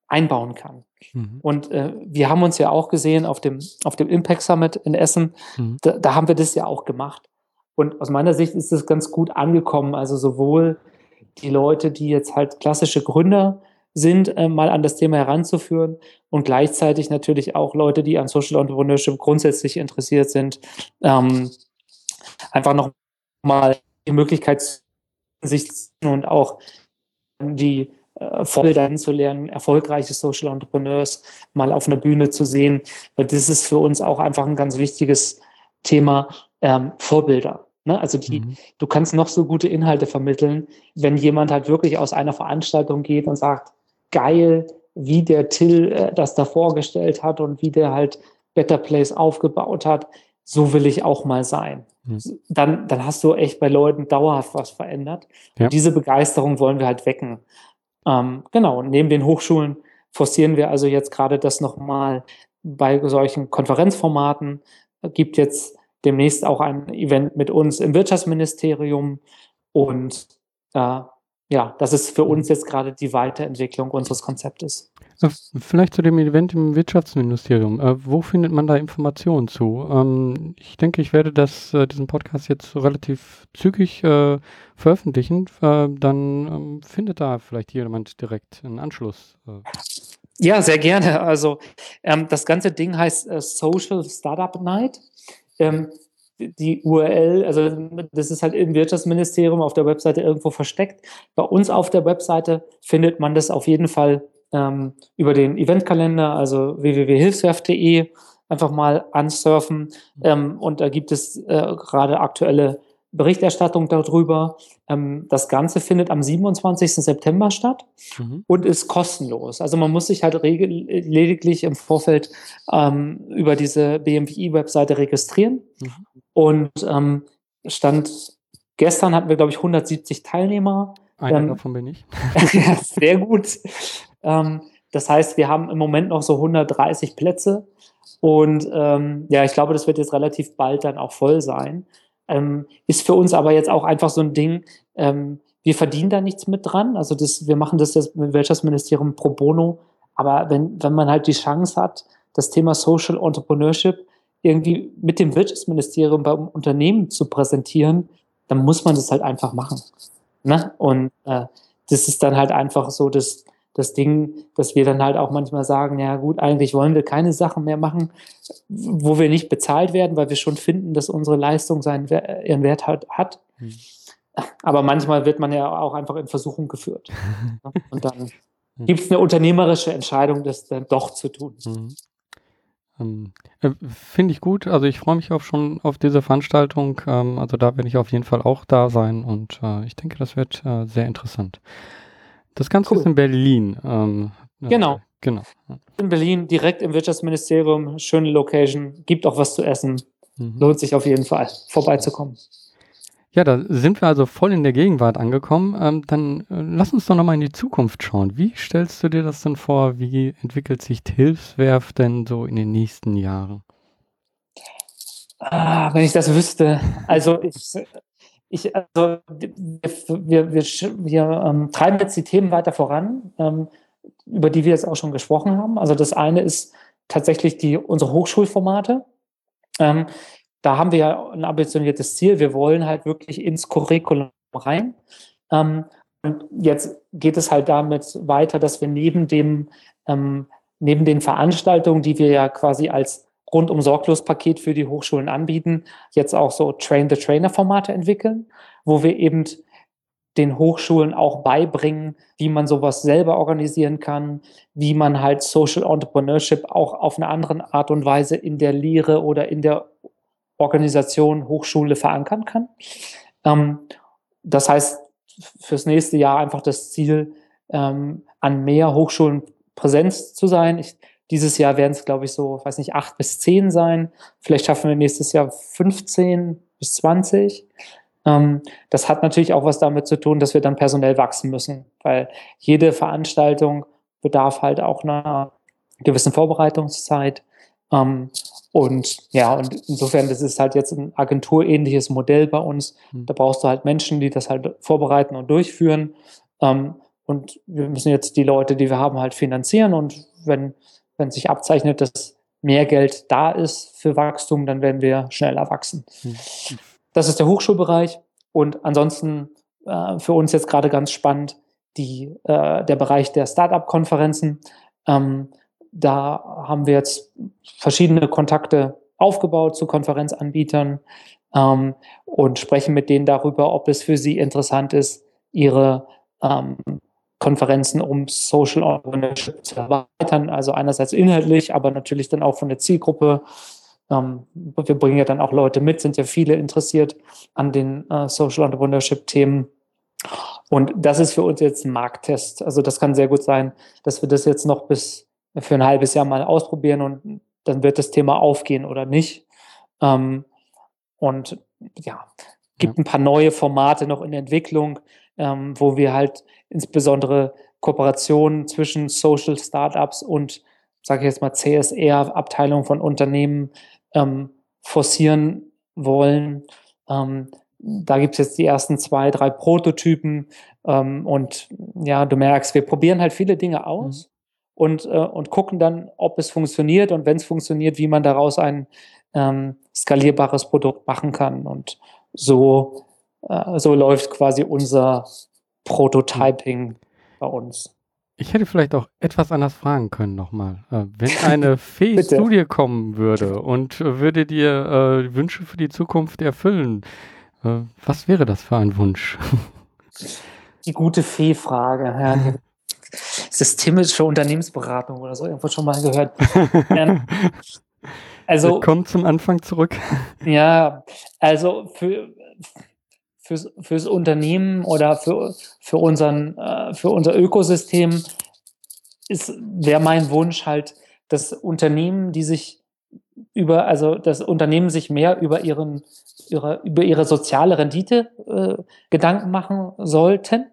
einbauen kann. Mhm. Und äh, wir haben uns ja auch gesehen auf dem, auf dem Impact Summit in Essen, mhm. da, da, haben wir das ja auch gemacht. Und aus meiner Sicht ist das ganz gut angekommen. Also sowohl die Leute, die jetzt halt klassische Gründer sind, äh, mal an das Thema heranzuführen und gleichzeitig natürlich auch Leute, die an Social Entrepreneurship grundsätzlich interessiert sind, ähm, einfach noch mal die Möglichkeit sich und auch die äh, Vorbilder zu lernen, erfolgreiche Social Entrepreneurs mal auf einer Bühne zu sehen. Weil das ist für uns auch einfach ein ganz wichtiges Thema, ähm, Vorbilder. Ne? Also die, mhm. du kannst noch so gute Inhalte vermitteln, wenn jemand halt wirklich aus einer Veranstaltung geht und sagt, geil, wie der Till äh, das da vorgestellt hat und wie der halt Better Place aufgebaut hat, so will ich auch mal sein. Mhm. Dann, dann hast du echt bei Leuten dauerhaft was verändert. Ja. diese Begeisterung wollen wir halt wecken. Ähm, genau, und neben den Hochschulen forcieren wir also jetzt gerade das nochmal bei solchen Konferenzformaten. Gibt jetzt demnächst auch ein Event mit uns im Wirtschaftsministerium und äh, ja, das ist für uns jetzt gerade die Weiterentwicklung unseres Konzeptes. Äh, vielleicht zu dem Event im Wirtschaftsministerium. Äh, wo findet man da Informationen zu? Ähm, ich denke, ich werde das, äh, diesen Podcast jetzt relativ zügig äh, veröffentlichen. Äh, dann ähm, findet da vielleicht jemand direkt einen Anschluss. Äh. Ja, sehr gerne. Also ähm, das ganze Ding heißt Social Startup Night. Ähm, die URL, also das ist halt im Wirtschaftsministerium auf der Webseite irgendwo versteckt. Bei uns auf der Webseite findet man das auf jeden Fall ähm, über den Eventkalender, also www.hilfswerf.de, einfach mal ansurfen. Ähm, und da gibt es äh, gerade aktuelle Berichterstattung darüber. Ähm, das Ganze findet am 27. September statt mhm. und ist kostenlos. Also man muss sich halt lediglich im Vorfeld ähm, über diese BMWI-Webseite registrieren. Mhm. Und ähm, Stand gestern hatten wir, glaube ich, 170 Teilnehmer. Einer ähm, davon bin ich. [LAUGHS] sehr gut. Ähm, das heißt, wir haben im Moment noch so 130 Plätze. Und ähm, ja, ich glaube, das wird jetzt relativ bald dann auch voll sein. Ähm, ist für uns aber jetzt auch einfach so ein Ding, ähm, wir verdienen da nichts mit dran. Also das, wir machen das jetzt mit Wirtschaftsministerium pro bono. Aber wenn, wenn man halt die Chance hat, das Thema Social Entrepreneurship irgendwie mit dem Wirtschaftsministerium beim Unternehmen zu präsentieren, dann muss man das halt einfach machen. Ne? Und äh, das ist dann halt einfach so das, das Ding, dass wir dann halt auch manchmal sagen, ja gut, eigentlich wollen wir keine Sachen mehr machen, wo wir nicht bezahlt werden, weil wir schon finden, dass unsere Leistung seinen, ihren Wert hat. hat. Hm. Aber manchmal wird man ja auch einfach in Versuchung geführt. [LAUGHS] Ne? Und dann hm. gibt es eine unternehmerische Entscheidung, das dann doch zu tun. Mhm. Ähm, äh, Finde ich gut. Also ich freue mich auch schon auf diese Veranstaltung. Ähm, also da werde ich auf jeden Fall auch da sein und äh, ich denke, das wird äh, sehr interessant. Das Ganze cool. ist in Berlin. Ähm, genau. Genau. In Berlin, direkt im Wirtschaftsministerium, schöne Location, gibt auch was zu essen. Mhm. Lohnt sich auf jeden Fall, vorbeizukommen. Ja, da sind wir also voll in der Gegenwart angekommen. Ähm, dann äh, lass uns doch nochmal in die Zukunft schauen. Wie stellst du dir das denn vor? Wie entwickelt sich Hilfswerf denn so in den nächsten Jahren? Ah, wenn ich das wüsste. Also ich, ich also wir, wir, wir ähm, treiben jetzt die Themen weiter voran, ähm, über die wir jetzt auch schon gesprochen haben. Also das eine ist tatsächlich die unsere Hochschulformate. Ähm, da haben wir ja ein ambitioniertes Ziel. Wir wollen halt wirklich ins Curriculum rein. Ähm, und jetzt geht es halt damit weiter, dass wir neben dem, ähm, neben den Veranstaltungen, die wir ja quasi als rundum sorglos Paket für die Hochschulen anbieten, jetzt auch so Train-the-Trainer-Formate entwickeln, wo wir eben den Hochschulen auch beibringen, wie man sowas selber organisieren kann, wie man halt Social Entrepreneurship auch auf eine andere Art und Weise in der Lehre oder in der Organisation Hochschule verankern kann. Ähm, das heißt, fürs nächste Jahr einfach das Ziel, ähm, an mehr Hochschulen Präsenz zu sein. Ich, dieses Jahr werden es, glaube ich, so, weiß nicht, acht bis zehn sein. Vielleicht schaffen wir nächstes Jahr 15 bis 20. Ähm, das hat natürlich auch was damit zu tun, dass wir dann personell wachsen müssen, weil jede Veranstaltung bedarf halt auch einer gewissen Vorbereitungszeit. Ähm, und ja, und insofern, das ist halt jetzt ein agenturähnliches Modell bei uns. Hm. Da brauchst du halt Menschen, die das halt vorbereiten und durchführen. Ähm, und wir müssen jetzt die Leute, die wir haben, halt finanzieren. Und wenn, wenn sich abzeichnet, dass mehr Geld da ist für Wachstum, dann werden wir schneller wachsen. Hm. Das ist der Hochschulbereich. Und ansonsten äh, für uns jetzt gerade ganz spannend die, äh, der Bereich der Startup-Konferenzen. Ähm, da haben wir jetzt verschiedene Kontakte aufgebaut zu Konferenzanbietern ähm, und sprechen mit denen darüber, ob es für sie interessant ist, ihre ähm, Konferenzen um Social Ownership zu erweitern. Also einerseits inhaltlich, aber natürlich dann auch von der Zielgruppe. Ähm, wir bringen ja dann auch Leute mit, sind ja viele interessiert an den äh, Social Entrepreneurship-Themen. Und das ist für uns jetzt ein Markttest. Also das kann sehr gut sein, dass wir das jetzt noch bis für ein halbes Jahr mal ausprobieren und dann wird das Thema aufgehen oder nicht. Ähm, und ja, gibt ein paar neue Formate noch in Entwicklung, ähm, wo wir halt insbesondere Kooperationen zwischen Social Startups und, sage ich jetzt mal, CSR-Abteilungen von Unternehmen ähm, forcieren wollen. Ähm, da gibt es jetzt die ersten zwei, drei Prototypen ähm, und ja, du merkst, wir probieren halt viele Dinge aus. Mhm und, äh, und gucken dann, ob es funktioniert und wenn es funktioniert, wie man daraus ein ähm, skalierbares Produkt machen kann. Und so, äh, so läuft quasi unser Prototyping bei uns. Ich hätte vielleicht auch etwas anders fragen können nochmal. Äh, wenn eine [LAUGHS] Fee zu dir kommen würde und würde dir äh, Wünsche für die Zukunft erfüllen, äh, was wäre das für ein Wunsch? [LAUGHS] Die gute Fee-Frage. Ja, [LAUGHS] systemische Unternehmensberatung oder so, irgendwo schon mal gehört. also, kommt zum Anfang zurück. Ja, also für, fürs, fürs Unternehmen oder für, für, unseren, äh, für unser Ökosystem ist, wäre mein Wunsch halt, dass Unternehmen, die sich über, also das Unternehmen sich mehr über ihren, ihre, über ihre soziale Rendite äh, Gedanken machen sollten.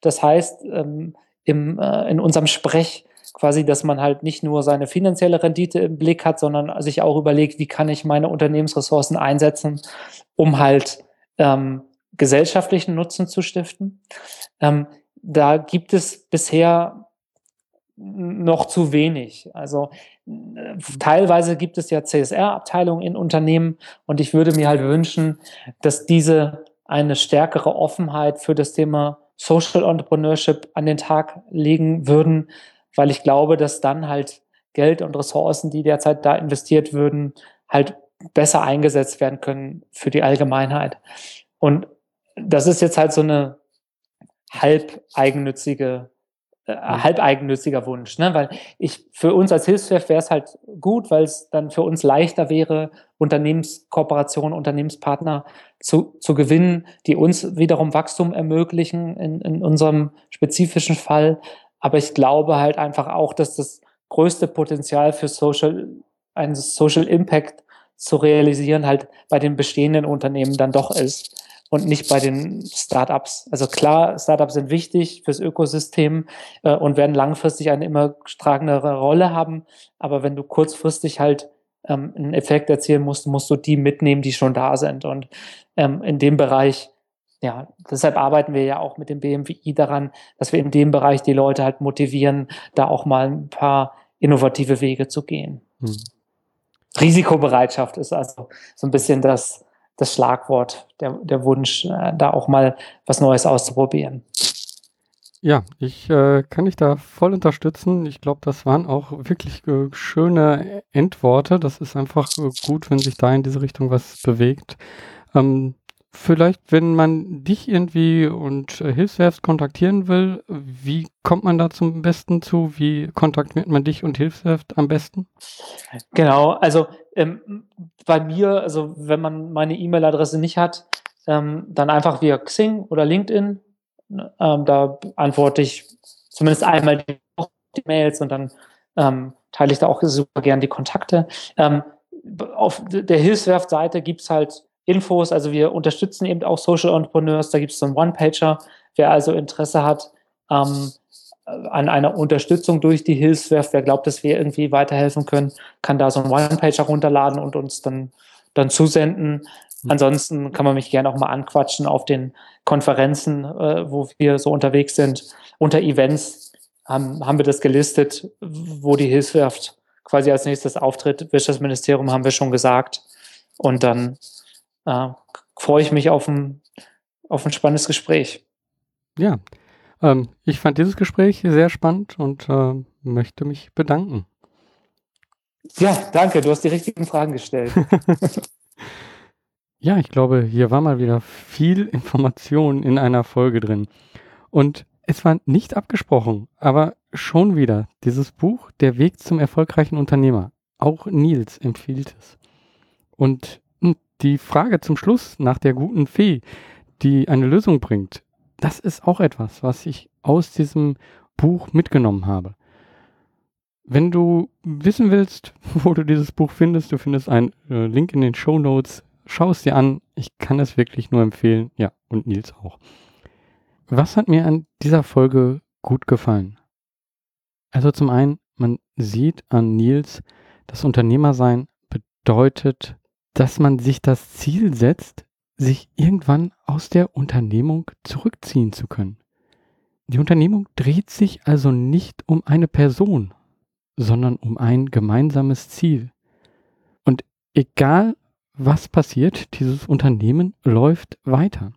Das heißt, ähm, im, äh, in unserem Sprech quasi, dass man halt nicht nur seine finanzielle Rendite im Blick hat, sondern sich auch überlegt, wie kann ich meine Unternehmensressourcen einsetzen, um halt ähm, gesellschaftlichen Nutzen zu stiften. Ähm, da gibt es bisher noch zu wenig. Also äh, teilweise gibt es ja CSR-Abteilungen in Unternehmen und ich würde mir halt wünschen, dass diese eine stärkere Offenheit für das Thema Social Entrepreneurship an den Tag legen würden, weil ich glaube, dass dann halt Geld und Ressourcen, die derzeit da investiert würden, halt besser eingesetzt werden können für die Allgemeinheit. Und das ist jetzt halt so eine halb eigennützige äh, halb eigennütziger Wunsch, ne? weil ich für uns als Hilfswerk wäre es halt gut, weil es dann für uns leichter wäre, Unternehmenskooperation, Unternehmenspartner zu, zu gewinnen, die uns wiederum Wachstum ermöglichen in, in unserem spezifischen Fall. Aber ich glaube halt einfach auch, dass das größte Potenzial für Social, einen Social Impact zu realisieren halt bei den bestehenden Unternehmen dann doch ist und nicht bei den Startups. Also klar, Startups sind wichtig fürs Ökosystem äh, und werden langfristig eine immer tragendere Rolle haben. Aber wenn du kurzfristig halt ähm, einen Effekt erzielen musst, musst du die mitnehmen, die schon da sind. Und ähm, in dem Bereich, ja, deshalb arbeiten wir ja auch mit dem BMWI daran, dass wir in dem Bereich die Leute halt motivieren, da auch mal ein paar innovative Wege zu gehen. Hm. Risikobereitschaft ist also so ein bisschen das, das Schlagwort, der, der Wunsch, äh, da auch mal was Neues auszuprobieren. Ja, ich äh, kann dich da voll unterstützen. Ich glaube, das waren auch wirklich äh, schöne Endworte. Das ist einfach äh, gut, wenn sich da in diese Richtung was bewegt. Ähm, vielleicht, wenn man dich irgendwie und äh, Hilfswerft kontaktieren will, wie kommt man da zum besten zu? Wie kontaktiert man dich und Hilfswerft am besten? Genau, also ähm, bei mir, also wenn man meine E-Mail-Adresse nicht hat, ähm, dann einfach via Xing oder LinkedIn. Ähm, da antworte ich zumindest einmal die, die Mails und dann ähm, teile ich da auch super gern die Kontakte. Ähm, auf der Hilfswerft-Seite gibt es halt Infos. Also wir unterstützen eben auch Social Entrepreneurs. Da gibt es so einen One-Pager. Wer also Interesse hat ähm, an einer Unterstützung durch die Hilfswerft, wer glaubt, dass wir irgendwie weiterhelfen können, kann da so einen One-Pager runterladen und uns dann, dann zusenden. Mhm. Ansonsten kann man mich gerne auch mal anquatschen auf den Konferenzen, äh, wo wir so unterwegs sind. Unter Events haben, haben wir das gelistet, wo die Hilfswerft quasi als nächstes auftritt. Wirtschaftsministerium haben wir schon gesagt. Und dann äh, freue ich mich auf ein, auf ein spannendes Gespräch. Ja, ähm, ich fand dieses Gespräch sehr spannend und äh, möchte mich bedanken. Ja, danke. Du hast die richtigen Fragen gestellt. [LAUGHS] [LAUGHS] ja, ich glaube, hier war mal wieder viel Information in einer Folge drin. Und es war nicht abgesprochen, aber schon wieder dieses Buch Der Weg zum erfolgreichen Unternehmer. Auch Nils empfiehlt es. Und die Frage zum Schluss nach der guten Fee, die eine Lösung bringt, das ist auch etwas, was ich aus diesem Buch mitgenommen habe. Wenn du wissen willst, [LAUGHS] wo du dieses Buch findest, du findest einen äh, Link in den Show Notes. Schau es dir an. Ich kann es wirklich nur empfehlen. Ja, und Nils auch. Was hat mir an dieser Folge gut gefallen? Also zum einen, man sieht an Nils, das Unternehmersein bedeutet, dass man sich das Ziel setzt, sich irgendwann aus der Unternehmung zurückziehen zu können. Die Unternehmung dreht sich also nicht um eine Person, sondern um ein gemeinsames Ziel. Und egal was passiert, dieses Unternehmen läuft weiter.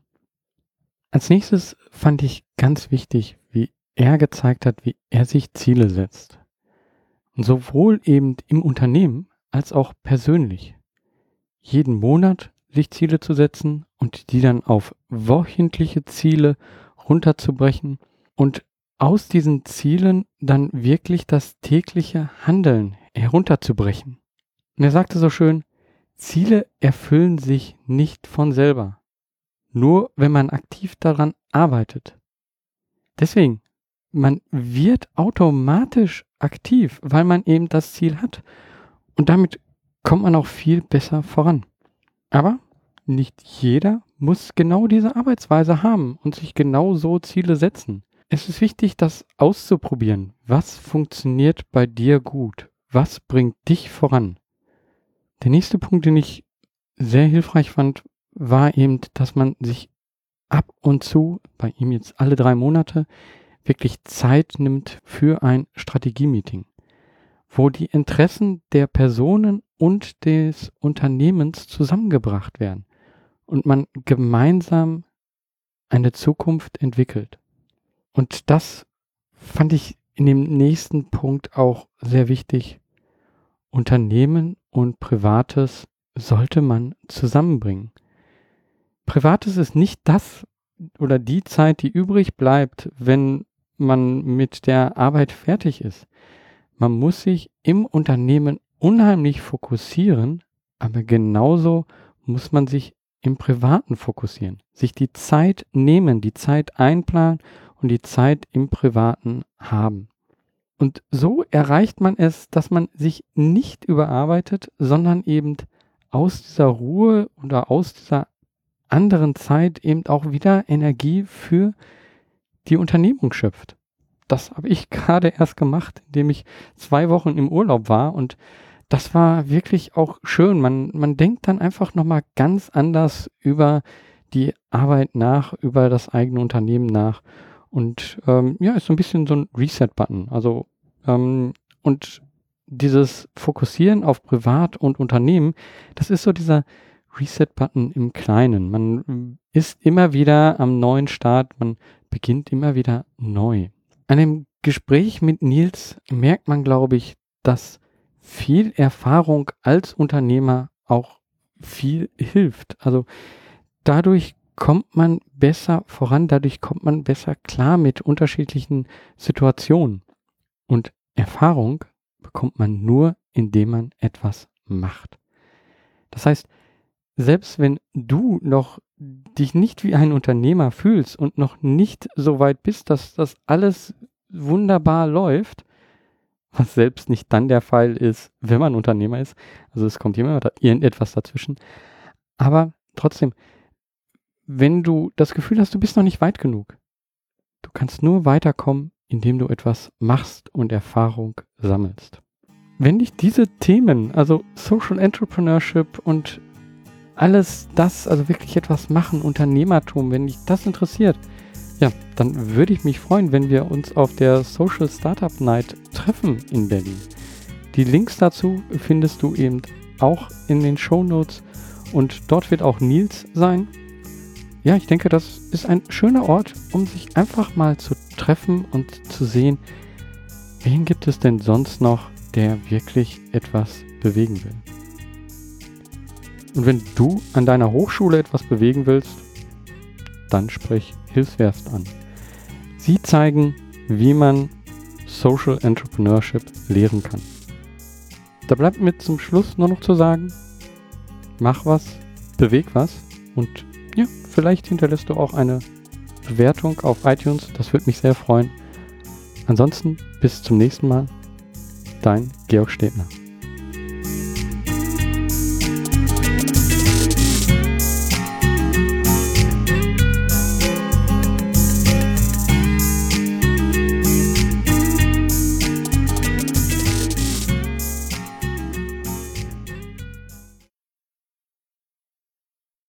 Als nächstes fand ich ganz wichtig, wie er gezeigt hat, wie er sich Ziele setzt. Und sowohl eben im Unternehmen als auch persönlich. Jeden Monat sich Ziele zu setzen und die dann auf wöchentliche Ziele runterzubrechen und aus diesen Zielen dann wirklich das tägliche Handeln herunterzubrechen. Und er sagte so schön, Ziele erfüllen sich nicht von selber nur wenn man aktiv daran arbeitet. Deswegen, man wird automatisch aktiv, weil man eben das Ziel hat. Und damit kommt man auch viel besser voran. Aber nicht jeder muss genau diese Arbeitsweise haben und sich genau so Ziele setzen. Es ist wichtig, das auszuprobieren. Was funktioniert bei dir gut? Was bringt dich voran? Der nächste Punkt, den ich sehr hilfreich fand, war eben, dass man sich ab und zu, bei ihm jetzt alle drei Monate, wirklich Zeit nimmt für ein Strategie-Meeting, wo die Interessen der Personen und des Unternehmens zusammengebracht werden und man gemeinsam eine Zukunft entwickelt. Und das fand ich in dem nächsten Punkt auch sehr wichtig. Unternehmen und Privates sollte man zusammenbringen. Privates ist nicht das oder die Zeit, die übrig bleibt, wenn man mit der Arbeit fertig ist. Man muss sich im Unternehmen unheimlich fokussieren, aber genauso muss man sich im Privaten fokussieren, sich die Zeit nehmen, die Zeit einplanen und die Zeit im Privaten haben. Und so erreicht man es, dass man sich nicht überarbeitet, sondern eben aus dieser Ruhe oder aus dieser anderen Zeit eben auch wieder Energie für die Unternehmung schöpft. Das habe ich [LAUGHS] gerade erst gemacht, indem ich zwei Wochen im Urlaub war und das war wirklich auch schön. Man, man denkt dann einfach nochmal ganz anders über die Arbeit nach, über das eigene Unternehmen nach. Und ähm, ja, ist so ein bisschen so ein Reset-Button. Also, ähm, und dieses Fokussieren auf Privat und Unternehmen, das ist so dieser, Reset-Button im Kleinen. Man ist immer wieder am neuen Start, man beginnt immer wieder neu. An dem Gespräch mit Nils merkt man, glaube ich, dass viel Erfahrung als Unternehmer auch viel hilft. Also dadurch kommt man besser voran, dadurch kommt man besser klar mit unterschiedlichen Situationen. Und Erfahrung bekommt man nur, indem man etwas macht. Das heißt, selbst wenn du noch dich nicht wie ein Unternehmer fühlst und noch nicht so weit bist, dass das alles wunderbar läuft, was selbst nicht dann der Fall ist, wenn man Unternehmer ist, also es kommt immer irgendetwas dazwischen, aber trotzdem, wenn du das Gefühl hast, du bist noch nicht weit genug, du kannst nur weiterkommen, indem du etwas machst und Erfahrung sammelst. Wenn dich diese Themen, also Social Entrepreneurship und alles das, also wirklich etwas machen, Unternehmertum, wenn dich das interessiert, ja, dann würde ich mich freuen, wenn wir uns auf der Social Startup Night treffen in Berlin. Die Links dazu findest du eben auch in den Show Notes und dort wird auch Nils sein. Ja, ich denke, das ist ein schöner Ort, um sich einfach mal zu treffen und zu sehen, wen gibt es denn sonst noch, der wirklich etwas bewegen will. Und wenn du an deiner Hochschule etwas bewegen willst, dann sprich Hilfswerft an. Sie zeigen, wie man Social Entrepreneurship lehren kann. Da bleibt mir zum Schluss nur noch zu sagen, mach was, beweg was und ja, vielleicht hinterlässt du auch eine Bewertung auf iTunes, das würde mich sehr freuen. Ansonsten bis zum nächsten Mal, dein Georg Stebner.